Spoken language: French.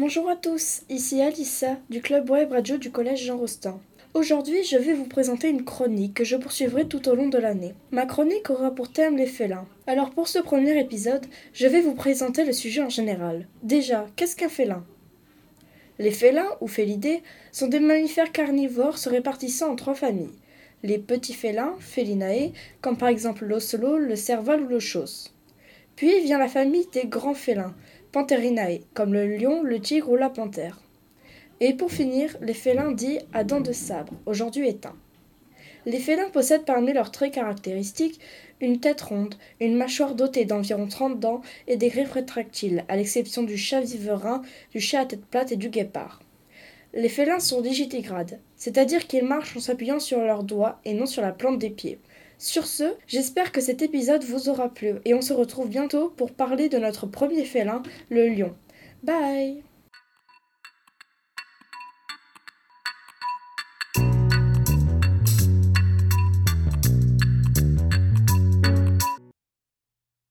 Bonjour à tous, ici Alissa du club web radio du collège Jean Rostand. Aujourd'hui, je vais vous présenter une chronique que je poursuivrai tout au long de l'année. Ma chronique aura pour thème les félins. Alors pour ce premier épisode, je vais vous présenter le sujet en général. Déjà, qu'est-ce qu'un félin? Les félins, ou félidés, sont des mammifères carnivores se répartissant en trois familles. Les petits félins, Felinae, comme par exemple l'ocelot, le serval ou le chausse. Puis vient la famille des grands félins, Pantherinae, comme le lion, le tigre ou la panthère. Et pour finir, les félins dits à dents de sabre, aujourd'hui éteints. Les félins possèdent parmi leurs traits caractéristiques une tête ronde, une mâchoire dotée d'environ 30 dents et des griffes rétractiles, à l'exception du chat viverin, du chat à tête plate et du guépard. Les félins sont digitigrades, c'est-à-dire qu'ils marchent en s'appuyant sur leurs doigts et non sur la plante des pieds. Sur ce, j'espère que cet épisode vous aura plu et on se retrouve bientôt pour parler de notre premier félin, le lion. Bye